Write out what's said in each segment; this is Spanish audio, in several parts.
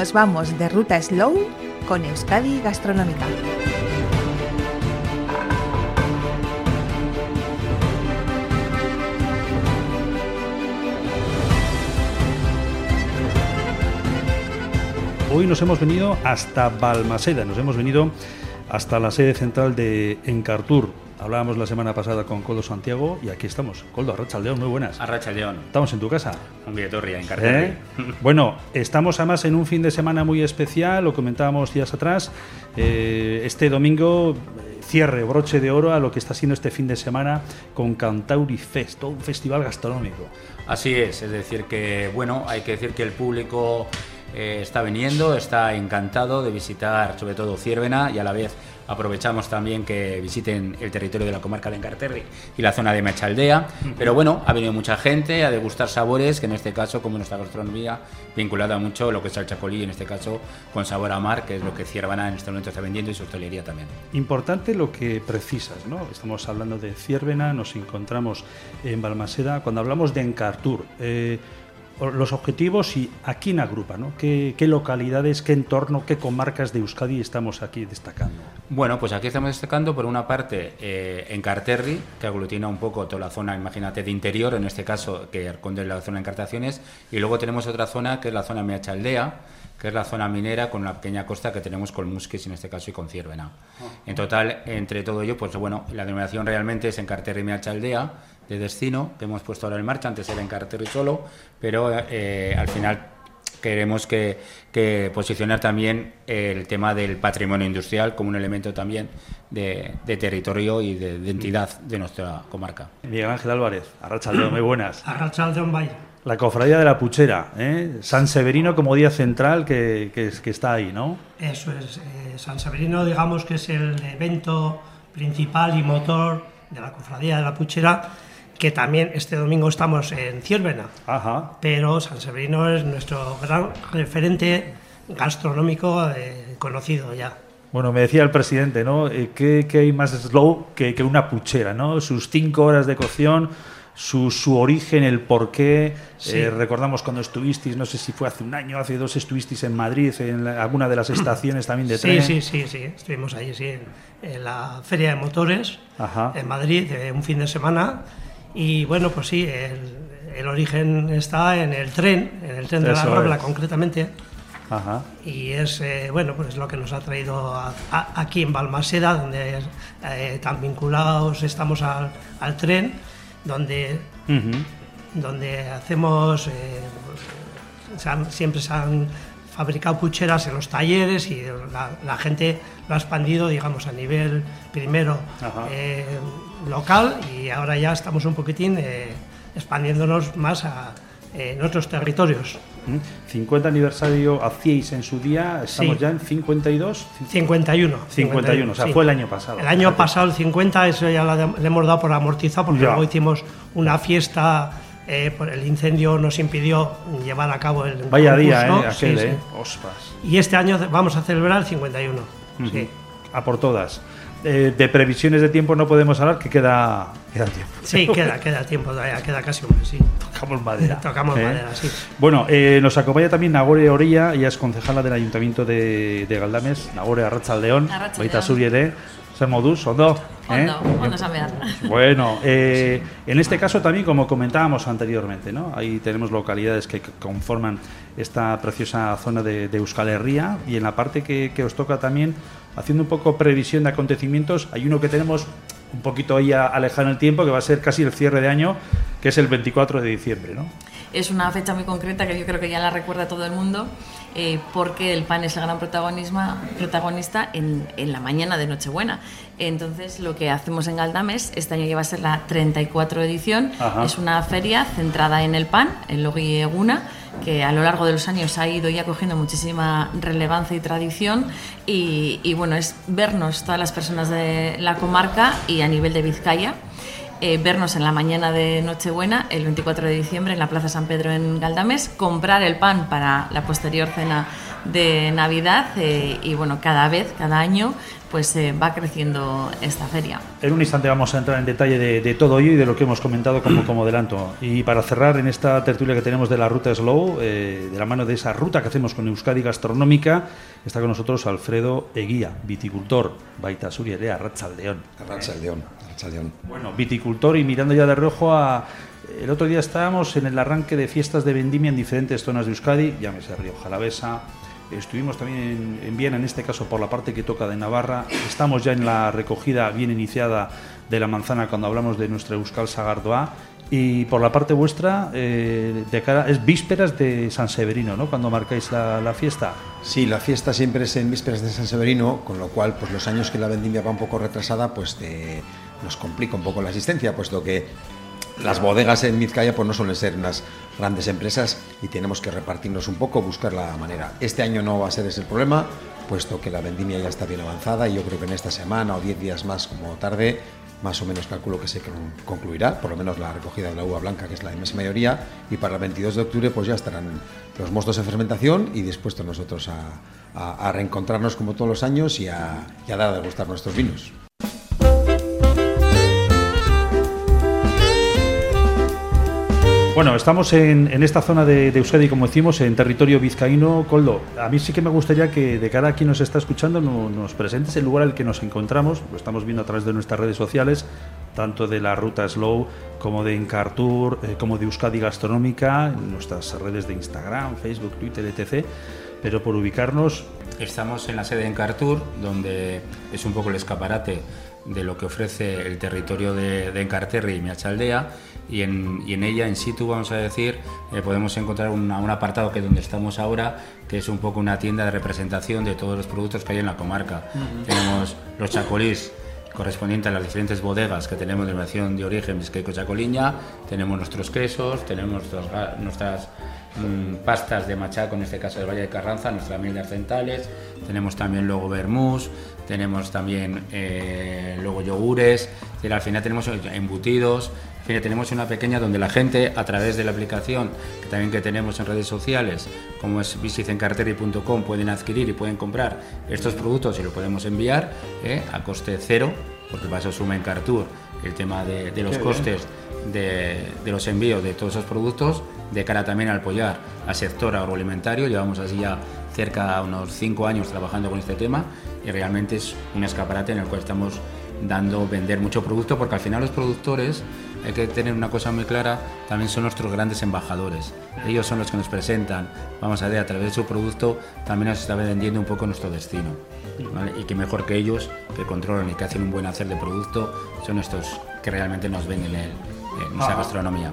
nos vamos de ruta slow con Euskadi Gastronómica. Hoy nos hemos venido hasta Balmaseda, nos hemos venido hasta la sede central de Encartur. Hablábamos la semana pasada con Coldo Santiago y aquí estamos. Coldo, Arrachaldeón, muy buenas. Arrachaldeón. Estamos en tu casa. Un Villetorria, en. ¿Eh? Bueno, estamos además en un fin de semana muy especial, lo comentábamos días atrás. Eh, este domingo, eh, cierre, broche de oro a lo que está siendo este fin de semana con Cantauri Fest, todo un festival gastronómico. Así es, es decir que, bueno, hay que decir que el público eh, está viniendo, está encantado de visitar sobre todo Ciervena y a la vez aprovechamos también que visiten el territorio de la comarca de Encarterri y la zona de Mechaldea. Pero bueno, ha venido mucha gente a degustar sabores, que en este caso, como nuestra gastronomía, vinculada mucho lo que es el chacolí, en este caso con sabor a mar, que es lo que Ciervena en este momento está vendiendo y su hostelería también. Importante lo que precisas, ¿no? Estamos hablando de Ciervena, nos encontramos en Balmaseda. Cuando hablamos de Encartur, eh, los objetivos y a quién agrupa, ¿no? ¿Qué, ¿Qué, localidades, qué entorno, qué comarcas de Euskadi estamos aquí destacando? Bueno, pues aquí estamos destacando por una parte eh, en Carterri, que aglutina un poco toda la zona, imagínate, de interior, en este caso que esconde la zona de encartaciones, y luego tenemos otra zona que es la zona Meachaldea, que es la zona minera con una pequeña costa que tenemos con Musquis en este caso y con Ciervena. En total, entre todo ello, pues bueno, la denominación realmente es en Carterri Meachaldea, de destino que hemos puesto ahora en marcha, antes era en Carterri solo, pero eh, al final queremos que, que, posicionar también el tema del patrimonio industrial como un elemento también de, de territorio y de identidad de nuestra comarca. Miguel Ángel Álvarez, Arrachaldeón, muy buenas. Arrachaldeón, vaya. La cofradía de la Puchera, ¿eh? San Severino como día central que, que, que está ahí, ¿no? Eso es, eh, San Severino digamos que es el evento principal y motor de la cofradía de la Puchera que también este domingo estamos en Ciervena. Ajá. Pero San Severino es nuestro gran referente gastronómico eh, conocido ya. Bueno, me decía el presidente, ¿no? Eh, ¿Qué, qué hay más slow que, que, una puchera, ¿no? Sus cinco horas de cocción, su, su origen, el porqué. Sí. Eh, recordamos cuando estuvisteis, no sé si fue hace un año, hace dos, estuvisteis en Madrid, en la, alguna de las estaciones también de tren. Sí, sí, sí, sí. Estuvimos ahí, sí, en, en la Feria de Motores, Ajá. en Madrid, un fin de semana. Y bueno, pues sí, el, el, origen está en el tren, en el tren de Eso la Robla concretamente. Ajá. Y es eh, bueno, pues lo que nos ha traído a, a, aquí en Balmaseda, donde eh, tan vinculados estamos al, al tren, donde, uh -huh. donde hacemos, eh, se han, siempre se han fabricado pucheras en los talleres y la, la, gente lo ha expandido, digamos, a nivel primero eh, local y ahora ya estamos un poquitín eh, expandiéndonos más a en otros territorios. 50 aniversario hacíais en su día, estamos Sí. ya en 52. 51. 51, o sea, sí. fue el año pasado. El año pasado, el 50, eso ya le hemos dado por amortizado porque Ya. luego hicimos una fiesta, eh, por el incendio nos impidió llevar a cabo el Vaya día. ¿eh? Aquel, Sí, ¿eh? sí. Y este año vamos a celebrar el 51. sí. A por todas. Eh, de previsiones de tiempo no podemos hablar, que queda, queda tiempo. Sí, queda, queda tiempo todavía, queda casi un mes, sí. Tocamos madera. Tocamos ¿eh? madera, sí. Bueno, eh, nos acompaña también Nagore Orella, ella es concejala del Ayuntamiento de, de Galdames. Nagore Arrachaldeón, Arratsaldeon. baita zuri ere, zer moduz, ondo? ¿eh? Ondo, ondo. Bueno, eh, en este caso también, como comentábamos anteriormente, ¿no? ahí tenemos localidades que conforman esta preciosa zona de, de Euskal Herria y en la parte que, que os toca también, haciendo un poco previsión de acontecimientos, hay uno que tenemos un poquito ahí alejado en el tiempo, que va a ser casi el cierre de año, que es el 24 de diciembre, ¿no? Es una fecha muy concreta que yo creo que ya la recuerda todo el mundo, eh, porque el pan es el gran protagonista en, en la mañana de Nochebuena. Entonces, lo que hacemos en Galdames, este año ya va a ser la 34 edición, Ajá. es una feria centrada en el pan, en Logi Eguna, que a lo largo de los años ha ido ya cogiendo muchísima relevancia y tradición y, y bueno, es vernos todas las personas de la comarca y a nivel de Vizcaya eh, vernos en la mañana de Nochebuena, el 24 de diciembre, en la Plaza San Pedro en Galdames, comprar el pan para la posterior cena de Navidad eh, y bueno, cada vez, cada año pues eh, va creciendo esta feria. En un instante vamos a entrar en detalle de, todo ello y de lo que hemos comentado como, como adelanto. Y para cerrar en esta tertulia que tenemos de la ruta Slow, eh, de la mano de esa ruta que hacemos con Euskadi Gastronómica, está con nosotros Alfredo Eguía, viticultor, Baita Surierea, Ratzaldeón. Ratzaldeón, Bueno, viticultor y mirando ya de reojo a... El otro día estábamos en el arranque de fiestas de vendimia en diferentes zonas de Euskadi, llámese Río Jalavesa, Estuvimos también en, Viena, en este caso por la parte que toca de Navarra. Estamos ya en la recogida bien iniciada de la manzana cuando hablamos de nuestra Euskal Sagardoa. Y por la parte vuestra, eh, de cara, es vísperas de San Severino, ¿no? Cuando marcáis la, fiesta. Sí, la fiesta siempre es en vísperas de San Severino, con lo cual, pues los años que la vendimia va un poco retrasada, pues nos complica un poco la asistencia, puesto que las bodegas en Vizcaya pues no suelen ser unas grandes empresas y tenemos que repartirnos un poco, buscar la manera. Este año no va a ser ese el problema, puesto que la vendimia ya está bien avanzada y yo creo que en esta semana o 10 días más como tarde, más o menos calculo que se concluirá, por lo menos la recogida de la uva blanca, que es la inmensa mayoría, y para el 22 de octubre pues ya estarán los mostos en fermentación y dispuestos nosotros a, reencontrarnos como todos los años y a, y a dar a degustar nuestros vinos. Bueno, estamos en, esta zona de, de, Euskadi, como decimos, en territorio vizcaíno. Coldo, a mí sí que me gustaría que de cara a quien nos está escuchando nos presentes el lugar al que nos encontramos. Lo estamos viendo a través de nuestras redes sociales, tanto de la ruta Slow como de Encartour, eh, como de Euskadi Gastronómica, en nuestras redes de Instagram, Facebook, Twitter, etc. Pero por ubicarnos... Estamos en la sede de Encartour, donde es un poco el escaparate de lo que ofrece el territorio de, de Encarterri y Miachaldea y en, y en, ella, en situ, vamos a decir, eh, podemos encontrar un apartado que es donde estamos ahora, que es un poco una tienda de representación de todos los productos que hay en la comarca. Tenemos los chacolís correspondientes a las diferentes bodegas que tenemos de nación de origen Vizqueco Chacoliña, tenemos nuestros quesos, tenemos nuestras mm, pastas de machaco, en este caso del Valle de Carranza, nuestras miel de arcentales, tenemos también luego vermús, tenemos también eh, luego yogures, al final tenemos embutidos, tenemos una pequeña donde la gente a través de la aplicación que también que tenemos en redes sociales, como es visitencarteri.com, pueden adquirir y pueden comprar estos productos y lo podemos enviar eh, a coste cero, porque para eso suma en Cartour el tema de, los costes de, los envíos de todos esos productos, de cara también a apoyar al sector agroalimentario. Llevamos así ya cerca de unos cinco años trabajando con este tema y realmente es un escaparate en el cual estamos dando vender mucho producto porque al final los productores hay que tener una cosa muy clara, también son nuestros grandes embajadores. Ellos son los que nos presentan, vamos a ver, a través de su producto también nos está vendiendo un poco nuestro destino. Y que mejor que ellos, que controlan y que hacen un buen hacer de producto, son estos que realmente nos venden en, en nuestra gastronomía.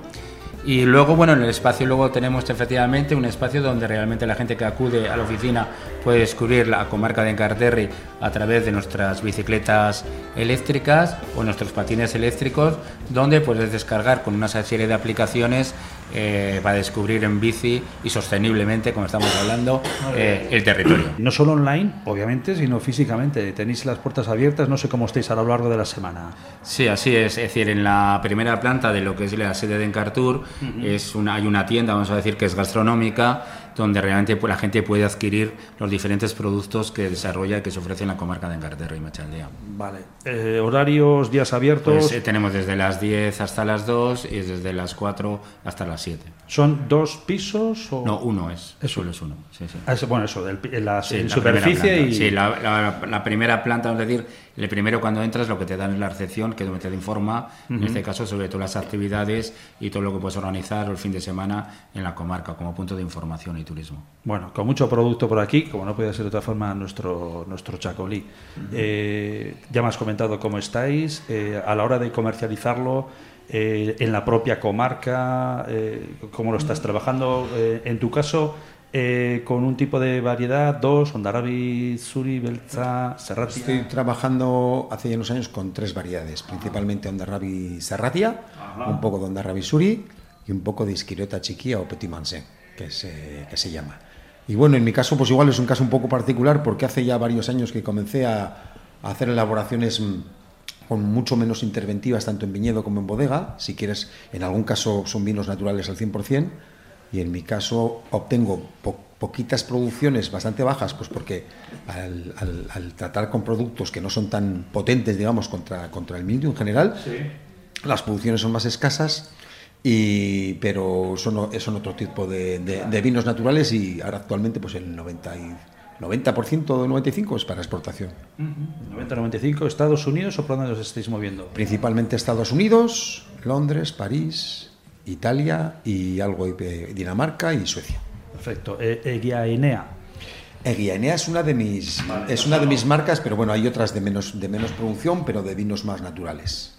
Y luego, bueno, en el espacio luego tenemos efectivamente un espacio donde realmente la gente que acude a la oficina puede descubrir la comarca de Encarterri a través de nuestras bicicletas eléctricas o nuestros patines eléctricos, donde puedes descargar con una serie de aplicaciones eh, para descubrir en bici y sosteniblemente, como estamos hablando, eh, el territorio. No solo online, obviamente, sino físicamente. Tenéis las puertas abiertas, no sé cómo estáis a lo largo de la semana. Sí, así es. Es decir, en la primera planta de lo que es la sede de Encartur es una, hay una tienda, vamos a decir, que es gastronómica donde realmente pues, la gente puede adquirir los diferentes productos que desarrolla y que se ofrece en la comarca de Encarterro y Machaldea. Vale. Eh, ¿Horarios, días abiertos? Pues, eh, tenemos desde las 10 hasta las 2 y desde las 4 hasta las 7. ¿Son dos pisos? O... No, uno es. Eso es uno. Sí, sí. Ah, bueno, eso, del, la, superficie y... Sí, la, la, primera planta, es decir, el primero cuando entras lo que te dan es la recepción, que donde te informa, en este caso, sobre todas las actividades y todo lo que puedes organizar el fin de semana en la comarca como punto de información y turismo. Bueno, con mucho producto por aquí, como no puede ser de otra forma nuestro, nuestro chacolí. Eh, ya me has comentado cómo estáis. Eh, a la hora de comercializarlo, eh, en la propia comarca, cómo lo estás trabajando. en tu caso, eh, con un tipo de variedad, dos, Ondarabi, Suri, Belza, Serratia. Estoy trabajando hace ya unos años con tres variedades, principalmente Ondarabi Serratia, un poco de Ondarabi Suri y un poco de Isquirota Chiquia o Petit Manse, que se, que se llama. Y bueno, en mi caso, pues igual es un caso un poco particular porque hace ya varios años que comencé a, a hacer elaboraciones mm, con mucho menos interventivas, tanto en viñedo como en bodega. Si quieres, en algún caso son vinos naturales al 100%, y en mi caso obtengo poquitas producciones bastante bajas, pues porque al, tratar con productos que no son tan potentes, digamos, contra, contra el mildio en general, las producciones son más escasas. Y, pero son, son otro tipo de, de, vinos naturales y ahora actualmente pues el 90 90% de 95 es para exportación. 90-95, ¿Estados Unidos o por dónde os estáis moviendo? Principalmente Estados Unidos, Londres, París, Italia y algo de Dinamarca y Suecia. Perfecto. Eh, Eguiaenea. Eguiaenea es una de mis es una de mis marcas, pero bueno, hay otras de menos de menos producción, pero de vinos más naturales.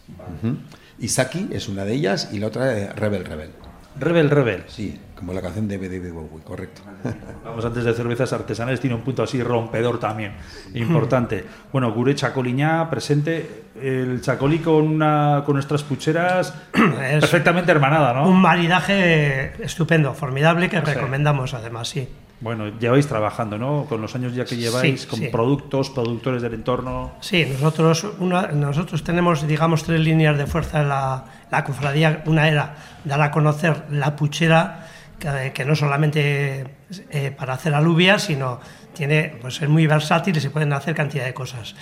Isaki es una de ellas y la otra es Rebel Rebel. Rebel Rebel. Sí, como la canción de David Bowie, correcto. Vamos antes de cervezas artesanales, tiene un punto así rompedor también, importante. Bueno, Gure Chacoliñá presente, el chacolí con, una, con nuestras pucheras perfectamente hermanada, ¿no? Un maridaje estupendo, formidable, que recomendamos además, sí. Bueno, lleváis trabajando, ¿no? Con los años ya que lleváis, con productos, productores del entorno. Sí, nosotros, nosotros tenemos, digamos, tres líneas de fuerza en la, la cofradía. Una era dar a conocer la puchera, que, no solamente eh, para hacer alubias, sino tiene, pues es muy versátil y se pueden hacer cantidad de cosas.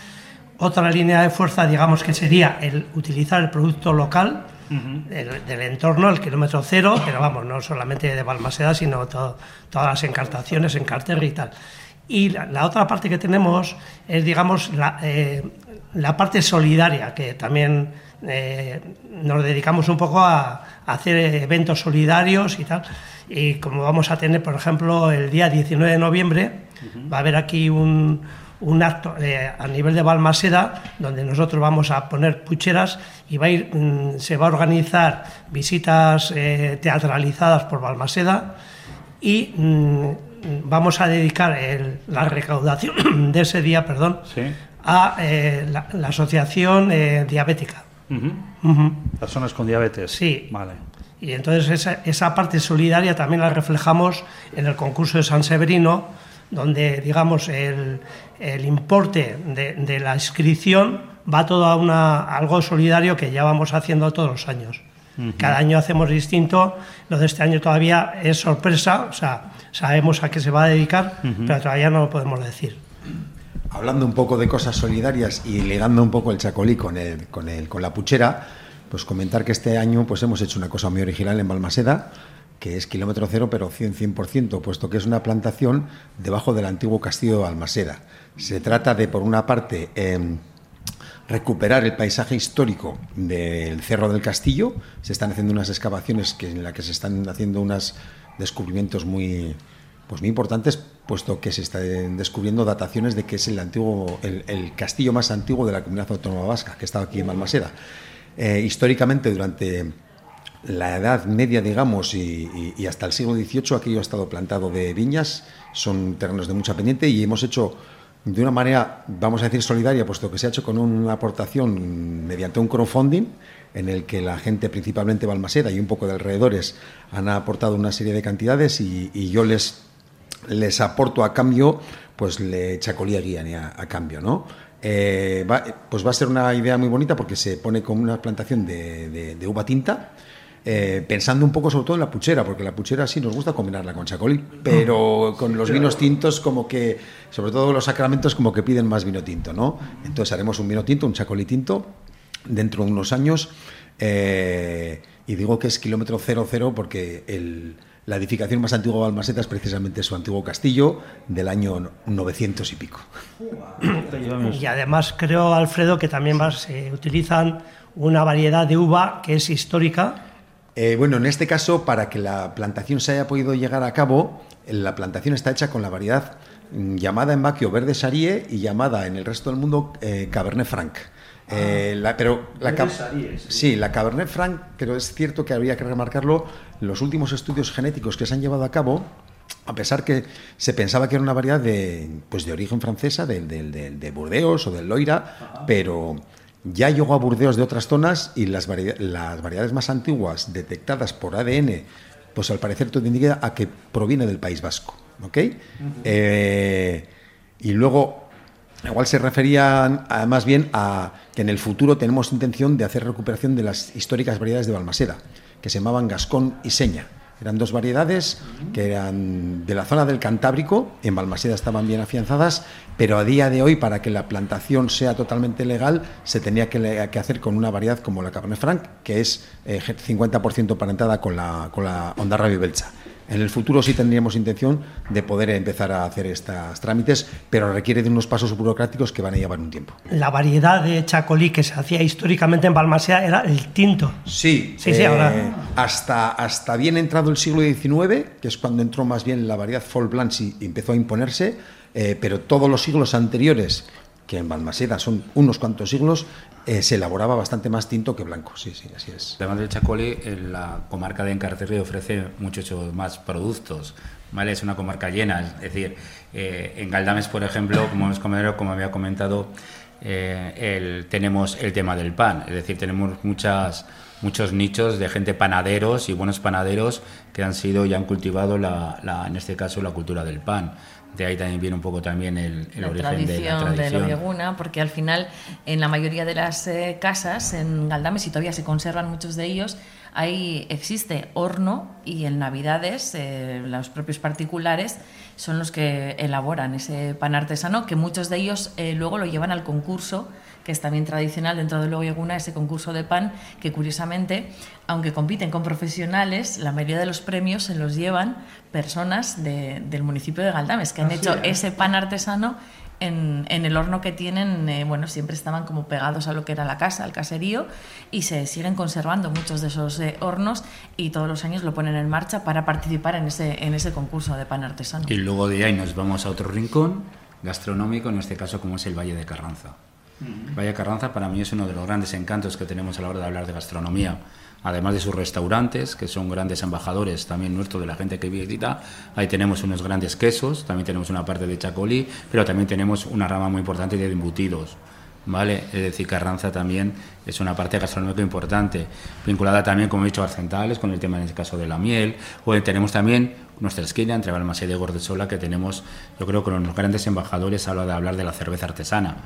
Otra línea de fuerza, digamos, que sería el utilizar el producto local, del, entorno, el kilómetro cero, pero vamos, no solamente de Balmaseda, sino todas las encartaciones en carter y tal. Y la, otra parte que tenemos es, digamos, la, eh, la parte solidaria, que también eh, nos dedicamos un poco a, hacer eventos solidarios y tal. Y como vamos a tener, por ejemplo, el día 19 de noviembre, va a haber aquí un, un acto eh, a nivel de Balmaseda donde nosotros vamos a poner pucheras y va a ir, mm, se va a organizar visitas eh, teatralizadas por Balmaseda y mm, vamos a dedicar la recaudación de ese día perdón, a eh, la, asociación diabética. Personas con diabetes. Sí. Vale. Y entonces esa, esa parte solidaria también la reflejamos en el concurso de San Severino, donde digamos el, el importe de, la inscripción va todo a una, algo solidario que ya vamos haciendo todos los años. Cada año hacemos distinto, lo de este año todavía es sorpresa, o sea, sabemos a qué se va a dedicar, pero todavía no lo podemos decir. Hablando un poco de cosas solidarias y ligando un poco el chacolí con, el, con, el, con la puchera, pues comentar que este año pues hemos hecho una cosa muy original en Balmaseda, que es kilómetro cero, pero 100%, 100%, puesto que es una plantación debajo del antiguo castillo de Almaseda. Se trata de, por una parte, em, recuperar el paisaje histórico del Cerro del Castillo. Se están haciendo unas excavaciones que, en las que se están haciendo unos descubrimientos muy, pues muy importantes, puesto que se están descubriendo dataciones de que es el, antiguo, el, castillo más antiguo de la comunidad autónoma vasca, que estaba aquí en Balmaseda. Eh, históricamente, durante la edad media, digamos, y, hasta el siglo XVIII aquello ha estado plantado de viñas, son terrenos de mucha pendiente y hemos hecho de una manera, vamos a decir, solidaria, puesto que se ha hecho con una aportación mediante un crowdfunding en el que la gente, principalmente Balmaseda y un poco de alrededores, han aportado una serie de cantidades y, yo les, les aporto a cambio, pues le chacolía guía a, a cambio, ¿no? Eh, pues va a ser una idea muy bonita porque se pone con una plantación de uva tinta eh, pensando un poco sobre todo en la puchera, porque la puchera sí nos gusta combinarla con chacolí, pero con los vinos tintos como que, sobre todo los sacramentos como que piden más vino tinto, ¿no? Entonces haremos un vino tinto, un chacolí tinto, dentro de unos años, eh, y digo que es kilómetro cero cero porque la edificación más antigua de Almaseta es precisamente su antiguo castillo del año 900 y pico. Y además creo, Alfredo, que también se utilizan una variedad de uva que es histórica eh, bueno, en este caso, para que la plantación se haya podido llegar a cabo, la plantación está hecha con la variedad mm, llamada en Baquio Verde Sarie y llamada en el resto del mundo eh, Cabernet Franc. Eh, ah, pero la sí. la Cabernet Franc, pero es cierto que habría que remarcarlo, los últimos estudios genéticos que se han llevado a cabo, a pesar que se pensaba que era una variedad de, pues de origen francesa, de, de Burdeos o del Loira, pero ya llegó a Burdeos de otras zonas y las, variedades más antiguas detectadas por ADN, pues al parecer todo indica a que proviene del País Vasco. ¿ok? Eh, y luego, igual se refería más bien a que en el futuro tenemos intención de hacer recuperación de las históricas variedades de Balmaseda, que se llamaban Gascón y Seña. Eran dos variedades que eran de la zona del Cantábrico, en Balmaseda estaban bien afianzadas, pero a día de hoy, para que la plantación sea totalmente legal, se tenía que, hacer con una variedad como la Cabernet Franc, que es 50% eh, parentada con la, con la Ondarra Belcha. En el futuro sí tendríamos intención de poder empezar a hacer estos trámites, pero requiere de unos pasos burocráticos que van a llevar un tiempo. La variedad de chacolí que se hacía históricamente en Balmasea era el tinto. Sí, sí, sí ahora. Eh, hasta, hasta bien entrado el siglo XIX, que es cuando entró más bien la variedad Fall Blanche y empezó a imponerse, eh, pero todos los siglos anteriores que en Balmaseda son unos cuantos siglos, eh, se elaboraba bastante más tinto que blanco. Sí, sí, así es. Además del Chacolí, la comarca de Encarterri ofrece muchos más productos. ¿vale? Es una comarca llena, es decir, eh, en Galdames, por ejemplo, como, como había comentado, eh, tenemos el tema del pan, es decir, tenemos muchas muchos nichos de gente panaderos y buenos panaderos que han sido y han cultivado la, en este caso la cultura del pan de ahí también viene un poco también el, origen de la tradición. de porque al final en la mayoría de las eh, casas en Galdames, y todavía se conservan muchos de ellos, ahí existe horno y en Navidades eh, los propios particulares son los que elaboran ese pan artesano, que muchos de ellos eh, luego lo llevan al concurso que es también tradicional dentro de Loyeguna, ese concurso de pan, que curiosamente, aunque compiten con profesionales, la mayoría de los premios se los llevan personas del municipio de Galdames, que han hecho ese pan artesano en, el horno que tienen, eh, bueno, siempre estaban como pegados a lo que era la casa, al caserío, y se siguen conservando muchos de esos eh, hornos y todos los años lo ponen en marcha para participar en ese, en ese concurso de pan artesano. Y luego de ahí nos vamos a otro rincón gastronómico, en este caso como es el Valle de Carranza. Valle Carranza para mí es uno de los grandes encantos que tenemos a la hora de hablar de gastronomía. Además de sus restaurantes, que son grandes embajadores también nuestros de la gente que visita, ahí tenemos unos grandes quesos, también tenemos una parte de chacolí, pero también tenemos una rama muy importante de embutidos. ¿vale? Es decir, Carranza también es una parte gastronómica importante, vinculada también, como he dicho, a Arcentales, con el tema en este caso de la miel, o tenemos también nuestra esquina entre Balmaseda y Gordesola, que tenemos, yo creo, con los grandes embajadores a la hora de hablar de la cerveza artesana.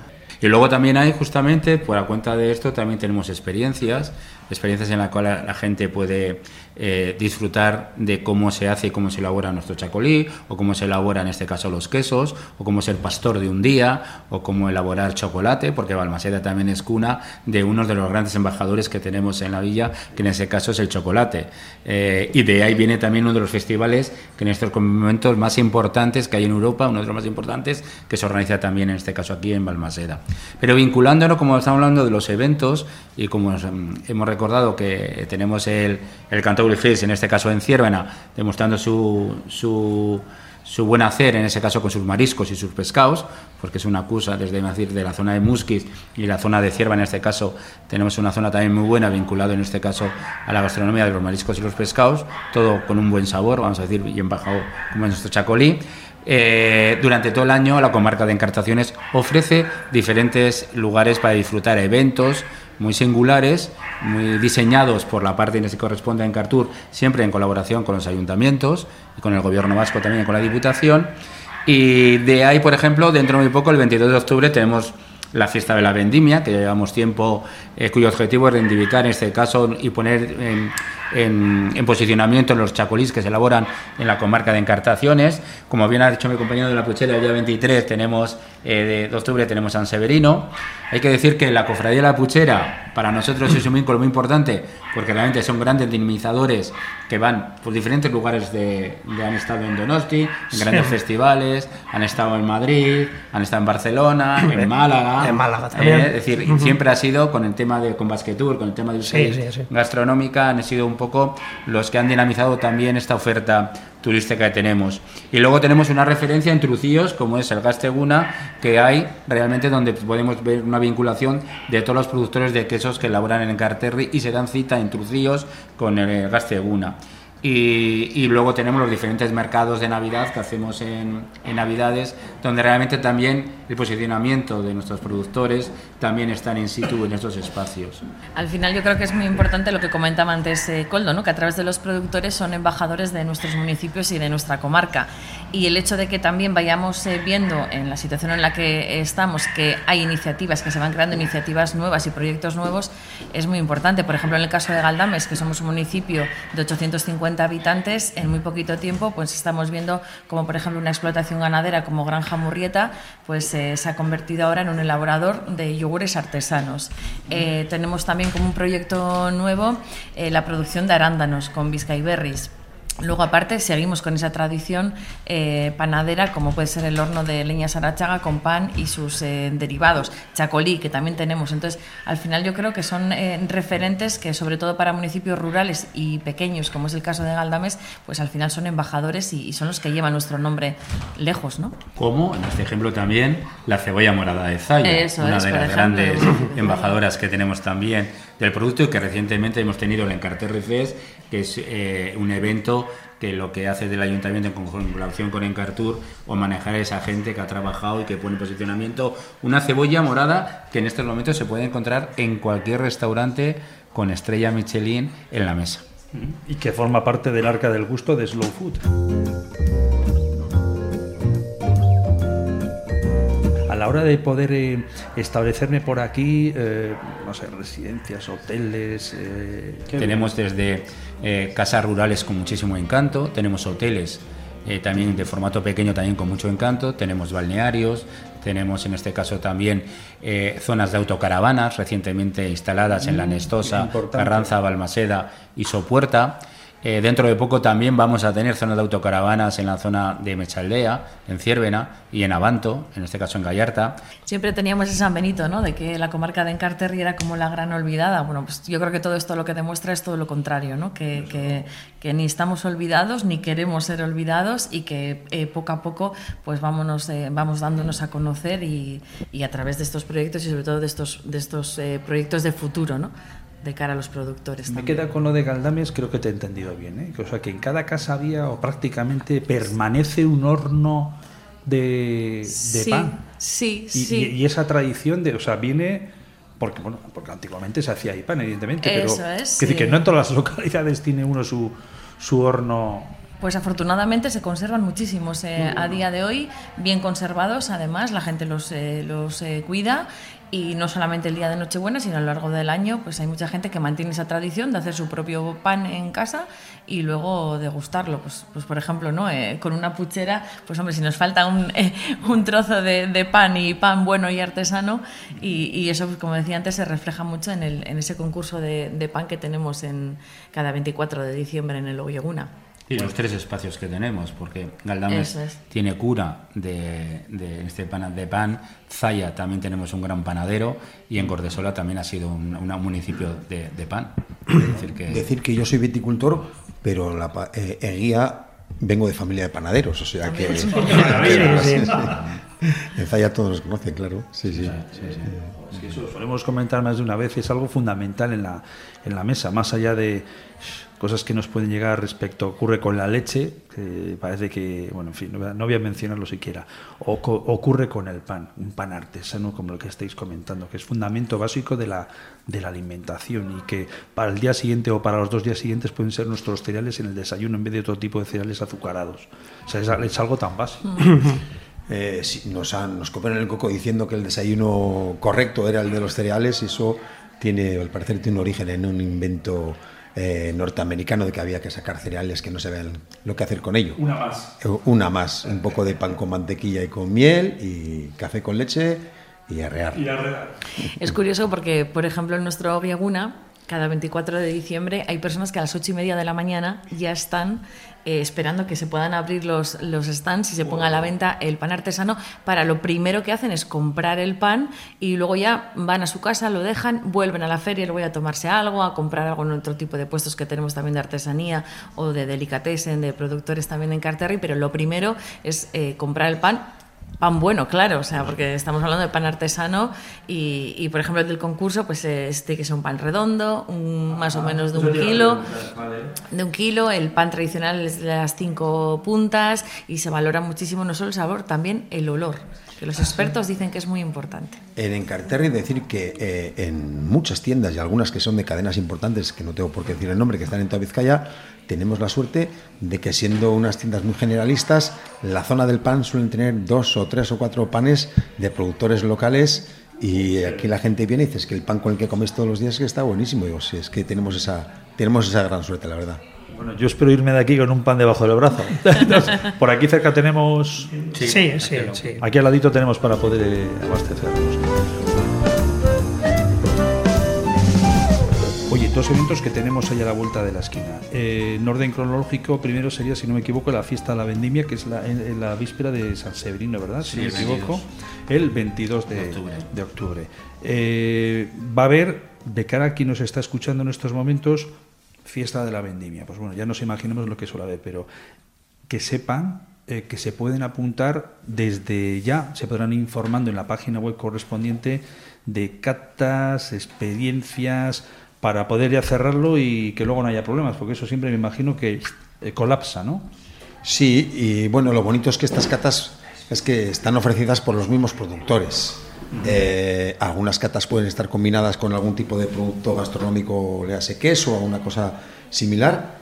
Y luego también hay, justamente, por la cuenta de esto, también tenemos experiencias, experiencias en las cuales la gente puede eh, disfrutar de cómo se hace y cómo se elabora nuestro chacolí, o cómo se elabora en este caso los quesos, o cómo es el pastor de un día, o cómo elaborar chocolate, porque Balmaseda también es cuna de uno de los grandes embajadores que tenemos en la villa, que en ese caso es el chocolate. Eh, y de ahí viene también uno de los festivales que en estos momentos más importantes que hay en Europa, uno de los más importantes, que se organiza también en este caso aquí en Balmaseda. Pero vinculándolo, como estamos hablando de los eventos, y como hemos recordado que tenemos el, el Cantor en este caso en Ciervena, demostrando su, su, buen hacer, en ese caso con sus mariscos y sus pescados, porque es una acusa desde decir, de la zona de Musquis y la zona de Cierva, en este caso tenemos una zona también muy buena, vinculada en este caso a la gastronomía de los mariscos y los pescados, todo con un buen sabor, vamos a decir, bien bajado como en nuestro chacolí. Eh, durante todo el año la comarca de Encartaciones ofrece diferentes lugares para disfrutar eventos, muy singulares, muy diseñados por la parte que se corresponde a Encartur, siempre en colaboración con los ayuntamientos y con el gobierno vasco también, con la Diputación. Y de ahí, por ejemplo, dentro de muy poco, el 22 de octubre, tenemos la fiesta de la vendimia, que llevamos tiempo, eh, cuyo objetivo es reivindicar en este caso y poner en, en, posicionamiento los chacolís que se elaboran en la comarca de Encartaciones. Como bien ha dicho mi compañero de la Puchela, el día 23 tenemos, eh, de, octubre tenemos San Severino. Hay que decir que la Cofradía de la Puchera para nosotros es un vínculo muy importante porque realmente son grandes dinamizadores que van por diferentes lugares de, han estado en Donosti, en grandes festivales, han estado en Madrid, han estado en Barcelona, en Málaga. En Málaga también. Eh, es decir, siempre ha sido con el tema de con Basquetour, con el tema de gastronómica, han sido un poco los que han dinamizado también esta oferta turística que tenemos. Y luego tenemos una referencia en Trucillos, como es el Gasteguna, que hay realmente donde podemos ver una vinculación de todos los productores de quesos que elaboran en Carterri y se dan cita en Trucillos con el Gasteguna. Y, luego tenemos los diferentes mercados de Navidad que hacemos en, Navidades, donde realmente también el posicionamiento de nuestros productores también están in situ en estos espacios. Al final yo creo que es muy importante lo que comentaba antes eh, Coldo, que a través de los productores son embajadores de nuestros municipios y de nuestra comarca. Y el hecho de que también vayamos eh, viendo en la situación en la que estamos que hay iniciativas, que se van creando iniciativas nuevas y proyectos nuevos, es muy importante. Por ejemplo, en el caso de Galdames, que somos un municipio de 850 50 habitantes, en muy poquito tiempo, pues estamos viendo como por ejemplo una explotación ganadera como Granja Murrieta, pues eh, se ha convertido ahora en un elaborador de yogures artesanos. Eh, tenemos también como un proyecto nuevo la producción de arándanos con Vizcay Berries Luego, aparte, seguimos con esa tradición eh, panadera, como puede ser el horno de leña sarachaga con pan y sus eh, derivados, chacolí, que también tenemos. Entonces, al final yo creo que son eh, referentes que, sobre todo para municipios rurales y pequeños, como es el caso de Galdames, pues al final son embajadores y, son los que llevan nuestro nombre lejos, ¿no? Como, en este ejemplo también, la cebolla morada de Zaya, una de las grandes embajadoras que tenemos también del producto y que recientemente hemos tenido el Encarterre Fest, que es eh, un evento que lo que hace del ayuntamiento en colaboración con Encartur o manejar a esa gente que ha trabajado y que pone en posicionamiento una cebolla morada que en estos momentos se puede encontrar en cualquier restaurante con estrella Michelin en la mesa. Y que forma parte del arca del gusto de Slow Food. la hora de poder eh, establecerme por aquí, eh, no sé, residencias, hoteles. Eh, tenemos desde casas rurales con muchísimo encanto, tenemos hoteles también de formato pequeño, también con mucho encanto, tenemos balnearios, tenemos en este caso también zonas de autocaravanas recientemente instaladas en La mm, Nestosa, Carranza, Balmaseda y Sopuerta. Eh, dentro de poco también vamos a tener zonas de autocaravanas en la zona de Mechaldea, en Ciervena y en Abanto, en este caso en Gallarta. Siempre teníamos ese San Benito, ¿no? De que la comarca de Encarterri era como la gran olvidada. Bueno, pues yo creo que todo esto lo que demuestra es todo lo contrario, ¿no? Que, que, ni estamos olvidados ni queremos ser olvidados y que eh, poco a poco pues vámonos, eh, vamos dándonos a conocer y, y, a través de estos proyectos y sobre todo de estos, de estos proyectos de futuro, ¿no? De cara a los productores. Me queda con lo de Galdames, creo que te he entendido bien. ¿eh? O sea, que en cada casa había o prácticamente permanece un horno de, pan. Sí, y, sí. Y, esa tradición de, o sea, viene porque bueno, porque antiguamente se hacía ahí pan, evidentemente, pero es, decir, que no en todas las localidades tiene uno su, su horno pues afortunadamente se conservan muchísimos eh, a día de hoy, bien conservados, además la gente los, eh, los cuida y no solamente el día de Nochebuena, sino a lo largo del año, pues hay mucha gente que mantiene esa tradición de hacer su propio pan en casa y luego degustarlo. Pues, pues por ejemplo, ¿no? Eh, con una puchera, pues hombre, si nos falta un, eh, un trozo de, de, pan y pan bueno y artesano, y, y eso, pues, como decía antes, se refleja mucho en, el, en ese concurso de, de, pan que tenemos en cada 24 de diciembre en el Oyeguna. Y los tres espacios que tenemos, porque Galdames tiene cura de, este pan de pan, Zaya también tenemos un gran panadero. Y en Gordesola también ha sido un, municipio de, pan. decir, que... decir que yo soy viticultor, pero la eh, Eguía vengo de familia de panaderos, o sea que... en Zaya todos los conocen, claro. Sí, sí. sí, eso solemos comentar más de una vez, es algo fundamental en la, en la mesa, más allá de cosas que nos pueden llegar respecto ocurre con la leche, que parece que, bueno, en fin, no voy a, mencionarlo siquiera, o ocurre con el pan, un pan artesano como el que estáis comentando, que es fundamento básico de la, de la alimentación y que para el día siguiente o para los dos días siguientes pueden ser nuestros cereales en el desayuno en vez de otro tipo de cereales azucarados. O sea, es, algo tan básico. Eh, nos, han, nos copian el coco diciendo que el desayuno correcto era el de los cereales y eso tiene, al parecer, tiene un origen en un invento eh, norteamericano de que había que sacar cereales que no se vean lo que hacer con ello. Una más. Eh, una más, un poco de pan con mantequilla y con miel y café con leche y arrear. Y arrear. Es curioso porque, por ejemplo, en nuestro Viaguna, cada 24 de diciembre hay personas que a las 8 y media de la mañana ya están eh, esperando que se puedan abrir los, los stands y se ponga a la venta el pan artesano, para lo primero que hacen es comprar el pan y luego ya van a su casa, lo dejan, vuelven a la feria, luego a tomarse algo, a comprar algo en otro tipo de puestos que tenemos también de artesanía o de delicatessen, de productores también en Carterri, pero lo primero es eh, comprar el pan pan bueno, claro, o sea, porque estamos hablando de pan artesano y, por ejemplo, el del concurso, pues este que es un pan redondo, un, más o menos de un kilo, de un kilo, el pan tradicional es de las cinco puntas y se valora muchísimo no solo el sabor, también el olor que los expertos dicen que es muy importante. En Encarterri decir que eh, en muchas tiendas y algunas que son de cadenas importantes, que no tengo por qué decir el nombre, que están en toda Vizcaya, tenemos la suerte de que siendo unas tiendas muy generalistas, la zona del pan suelen tener dos o tres o cuatro panes de productores locales y aquí la gente viene y dice que el pan con el que comes todos los días que está buenísimo. Digo, sí, es que tenemos esa, tenemos esa gran suerte, la verdad. Bueno, yo espero irme de aquí con un pan debajo del brazo. por aquí cerca tenemos... Sí, sí, sí, Aquí al ladito tenemos para poder eh, abastecernos. Oye, dos eventos que tenemos ahí a la vuelta de la esquina. Eh, en orden cronológico, primero sería, si no me equivoco, la fiesta de la vendimia, que es la, en, la víspera de San Severino, ¿verdad? si no me equivoco, el 22 de, octubre. Eh, va a haber, de cara a quien nos está escuchando en estos momentos, fiesta de la vendimia. Pues bueno, ya nos imaginemos lo que suele haber, pero que sepan eh, que se pueden apuntar desde ya, se podrán informando en la página web correspondiente de catas, experiencias, para poder ya cerrarlo y que luego no haya problemas, porque eso siempre me imagino que eh, colapsa, ¿no? Sí, y bueno, lo bonito es que estas catas es que están ofrecidas por los mismos productores. Eh, algunas catas pueden estar combinadas con algún tipo de producto gastronómico, le hace queso o una cosa similar,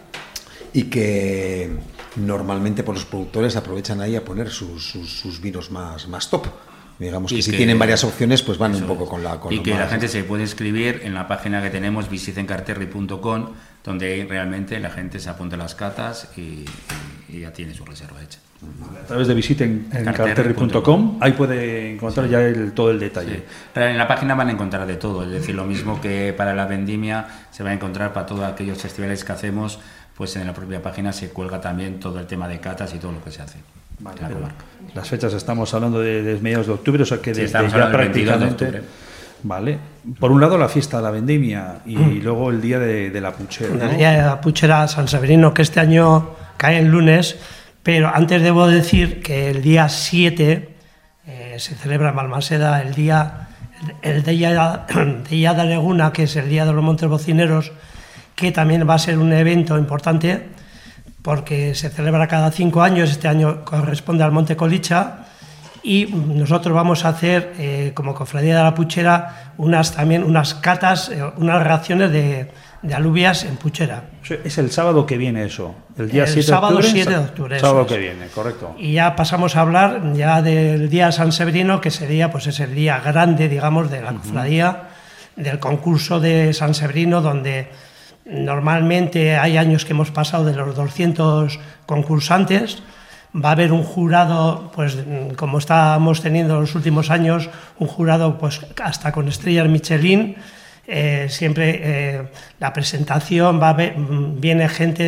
y que normalmente por los productores aprovechan ahí a poner sus, sus vinos más, más top. Digamos que, si tienen varias opciones, pues van un poco con la... Con y que la gente se puede inscribir en la página que tenemos, visitencarterri.com, donde realmente la gente se apunta a las catas y, ya tiene su reserva hecha. A través de visitencarterri.com, ahí puede encontrar ya el, todo el detalle. en la página van a encontrar de todo, es decir, lo mismo que para la vendimia se va a encontrar para todos aquellos festivales que hacemos, pues en la propia página se cuelga también todo el tema de catas y todo lo que se hace. las fechas estamos hablando de, mediados de octubre, o sea que desde ya prácticamente. Vale. Por un lado la fiesta de la vendimia y mm. luego el día de, la puchera. El día de la puchera San Severino, que este año cae en lunes, pero antes debo decir que el día 7 eh, se celebra en Balmaseda el día el día de Leguna, que es el día de los Montes Bocineros, que también va a ser un evento importante porque se celebra cada cinco años, este año corresponde al Monte Colicha, y nosotros vamos a hacer, eh, como Cofradía de la Puchera, unas, también unas catas, eh, unas raciones de, alubias en Puchera. Es el sábado que viene eso, el día 7 sábado de octubre. 7 de octubre. Sábado que viene, correcto. Y ya pasamos a hablar ya del día San Severino, que sería, pues es el día grande, digamos, de la cofradía, del concurso de San Severino, donde Normalmente hay años que hemos pasado de los 200 concursantes. Va a haber un jurado, pues como estamos teniendo en los últimos años, un jurado pues hasta con estrellas Michelin. Eh, siempre eh, la presentación va a viene gente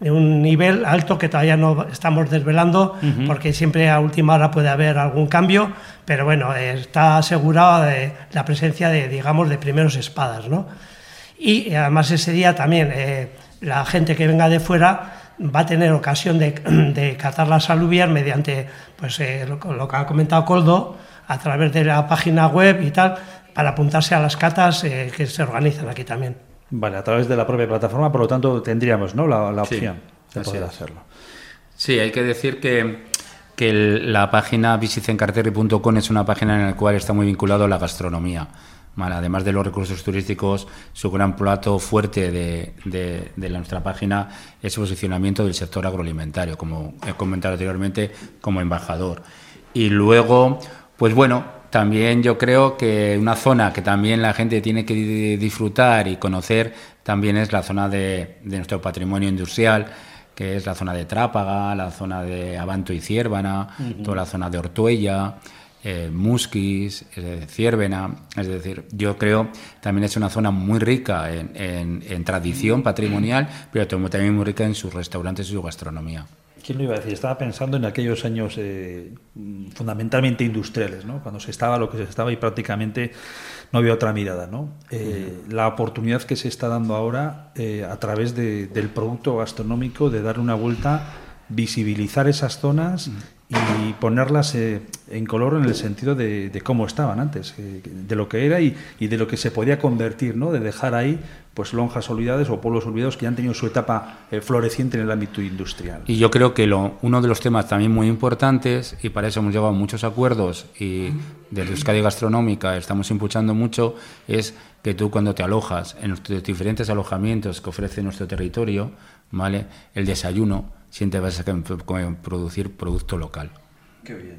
de, un nivel alto que todavía no estamos desvelando porque siempre a última hora puede haber algún cambio pero bueno está asegurada la presencia de digamos de primeros espadas ¿no? y además ese día también eh, la gente que venga de fuera va a tener ocasión de, de catar las alubias mediante pues, eh, lo, que ha comentado Coldo a través de la página web y tal para apuntarse a las catas eh, que se organizan aquí también. Vale, a través de la propia plataforma, por lo tanto tendríamos ¿no? la, opción de poder hacerlo. Sí, hay que decir que, que la página visitencarterri.com es una página en la cual está muy vinculado a la gastronomía además de los recursos turísticos, su gran plato fuerte de, de, nuestra página es el posicionamiento del sector agroalimentario, como he comentado anteriormente, como embajador. Y luego, pues bueno, también yo creo que una zona que también la gente tiene que disfrutar y conocer también es la zona de, nuestro patrimonio industrial, que es la zona de Trápaga, la zona de Abanto y Ciérvana, toda la zona de Ortuella, eh, Musquis, eh, Ciervena, es decir, yo creo también es una zona muy rica en, tradición patrimonial, pero también muy rica en sus restaurantes y su gastronomía. ¿Quién lo iba a decir? Estaba pensando en aquellos años eh, fundamentalmente industriales, ¿no? cuando se estaba lo que se estaba y prácticamente no había otra mirada. ¿no? La oportunidad que se está dando ahora a través del producto gastronómico de dar una vuelta, visibilizar esas zonas y ponerlas eh, en color en el sentido de, cómo estaban antes, eh, de lo que era y, de lo que se podía convertir, ¿no? de dejar ahí pues lonjas olvidadas o pueblos olvidados que ya han tenido su etapa eh, floreciente en el ámbito industrial. Y yo creo que lo, uno de los temas también muy importantes, y para eso hemos llegado a muchos acuerdos, y desde Euskadi Gastronómica estamos impulsando mucho, es que tú cuando te alojas en los diferentes alojamientos que ofrece nuestro territorio, ¿vale? el desayuno, siempre vas a producir producto local.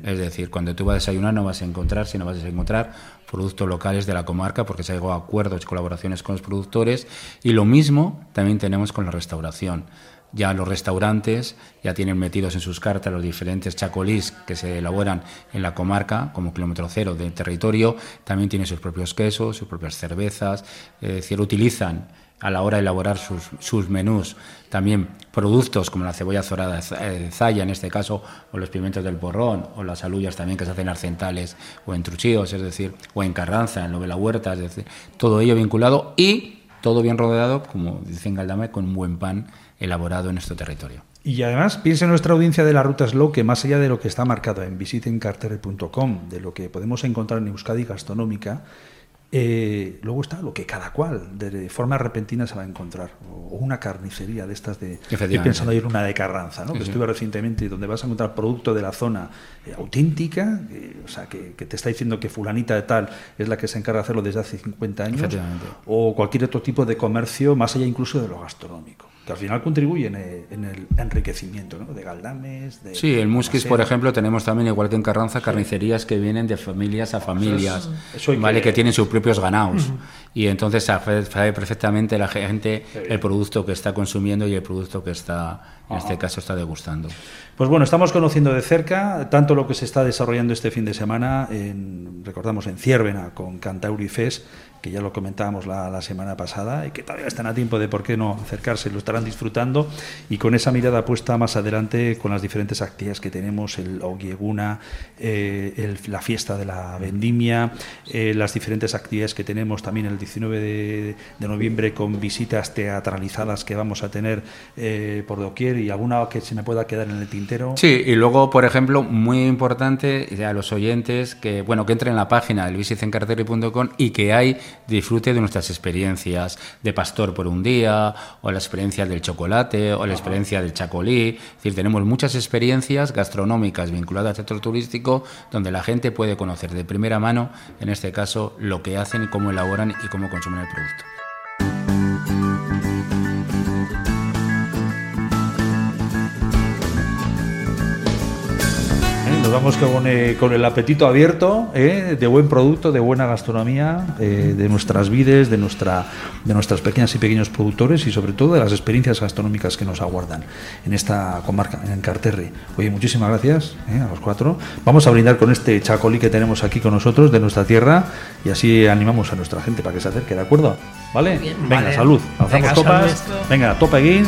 Es decir, cuando tú vas a desayunar no vas a encontrar, sino vas a encontrar productos locales de la comarca porque se ha llegado a acuerdos colaboraciones con los productores y lo mismo también tenemos con la restauración. Ya los restaurantes ya tienen metidos en sus cartas los diferentes chacolís que se elaboran en la comarca como kilómetro cero de territorio. También tienen sus propios quesos, sus propias cervezas. Es decir, utilizan a la hora de elaborar sus, menús también productos como la cebolla zorada de zaya en este caso, o los pimientos del porrón, o las aluyas también que se hacen arcentales o en truchíos, es decir, o en Carranza, en Novela Huerta, es decir, todo ello vinculado y todo bien rodeado, como dicen Galdame, con un buen pan elaborado en nuestro territorio. Y además, piense en nuestra audiencia de la Ruta Slow que más allá de lo que está marcado en visitencartere.com, de lo que podemos encontrar en Euskadi Gastronómica, eh, luego está lo que cada cual de forma repentina se va a encontrar. O una carnicería de estas de... Estoy pensando en una de Carranza, ¿no? que estuve recientemente, donde vas a encontrar producto de la zona eh, auténtica, o sea, que, te está diciendo que fulanita de tal es la que se encarga de hacerlo desde hace 50 años. O cualquier otro tipo de comercio, más allá incluso de lo gastronómico que al final contribuyen en el enriquecimiento ¿no? de galdames. De, sí, el Musquis, por ejemplo, tenemos también, igual que en Carranza, carnicerías que vienen de familias a familias, ¿vale? Que... tienen sus propios ganados. Y entonces sabe perfectamente la gente el producto que está consumiendo y el producto que está, en este caso, está degustando. Pues bueno, estamos conociendo de cerca tanto lo que se está desarrollando este fin de semana, en, recordamos, en Ciervena con Cantauri Fest, que ya lo comentábamos la, semana pasada y que todavía están a tiempo de por qué no acercarse, lo estarán disfrutando y con esa mirada puesta más adelante con las diferentes actividades que tenemos, el Ogieguna, eh, la fiesta de la vendimia, eh, las diferentes actividades que tenemos también el 19 de, noviembre con visitas teatralizadas que vamos a tener eh, por doquier y alguna que se me pueda quedar en el tintero. Sí, y luego, por ejemplo, muy importante a los oyentes que, bueno, que entren en la página del visitencarteri.com y que hay disfrute de nuestras experiencias de pastor por un día, o la experiencia del chocolate, o la experiencia del chacolí. Es decir, tenemos muchas experiencias gastronómicas vinculadas al sector turístico donde la gente puede conocer de primera mano, en este caso, lo que hacen, cómo elaboran y cómo consumen el producto. Vamos con, eh, con el apetito abierto eh, de buen producto, de buena gastronomía, eh, de nuestras vides, de, nuestra, de nuestras pequeñas y pequeños productores y sobre todo de las experiencias gastronómicas que nos aguardan en esta comarca, en Carterre. Oye, muchísimas gracias a los cuatro. Vamos a brindar con este chacolí que tenemos aquí con nosotros de nuestra tierra y así animamos a nuestra gente para que se acerque, ¿de acuerdo? ¿Vale? Venga, salud. Alzamos copas. Venga, topa aquí.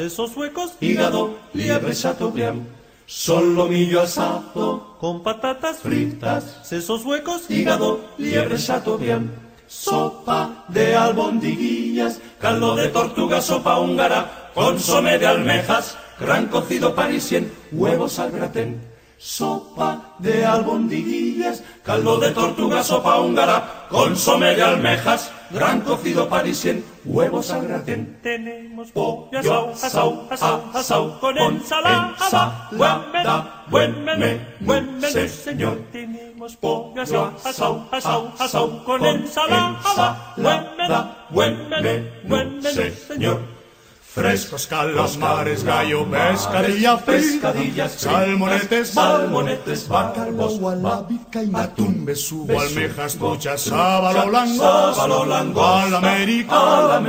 Sesos huecos, hígado, liebre chateaubriand. Solomillo asado. Con patatas fritas, sesos huecos, hígado, liebre chateaubriand. Sopa de albondiguillas, caldo de tortuga, sopa húngara, consome de almejas, gran cocido parisien, huevos al gratén sopa de albondiguillas, caldo de tortuga, sopa húngara, consome de almejas, gran cocido parisien, huevos al. Tenemos pollo asau, asau, asau, asau, con ensalada, ensalada, buen menú, buen menú, señor. Tenemos pollo asau, asau, asau, asau, con ensalada, buen menú, buen menú, buen menú, señor. Frescos calamares, gallo, pescadilla, pescadillas, salmonetes, salmonetes, bacalbos, vizcaína, atún, besugo, almejas, truchas, sábalo blanco, sábalo al América,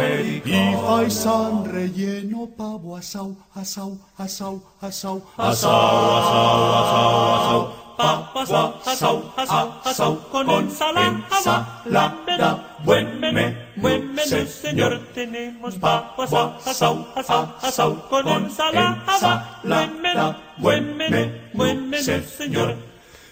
y faisán relleno, pavo, asau, asau, asau, asau, asau, asau, asau, asau, pavo, asau, asau, asau, con ensalada, buen menú, buen menú, señor. Tenemos pavo asau, asau, asau, con ensalada. Buen menú, buen menú, buen menú, señor.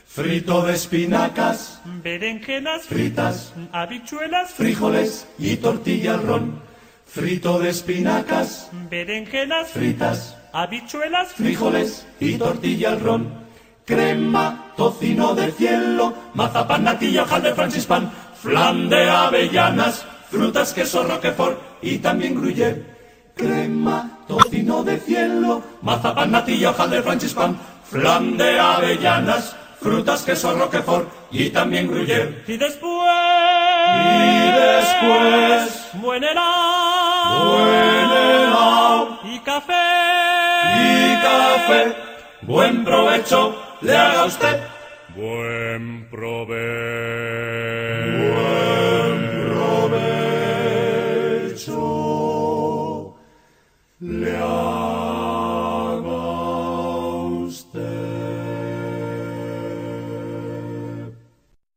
Frito de espinacas, berenjenas fritas, habichuelas, frijoles y tortilla al ron. Frito de espinacas, berenjenas fritas, habichuelas, frijoles y tortilla al ron. Crema, tocino de cielo, mazapán, natilla, de francispan, flan de avellanas, frutas, queso, roquefort y también gruyère. Crema, tocino de cielo, mazapán, natilla, de francispan, flan de avellanas, frutas, queso, roquefort y también gruyère. Y después... Y después... Buen helado. Buen helado. Y café. Y café. Buen provecho le haga usted. Buen provecho.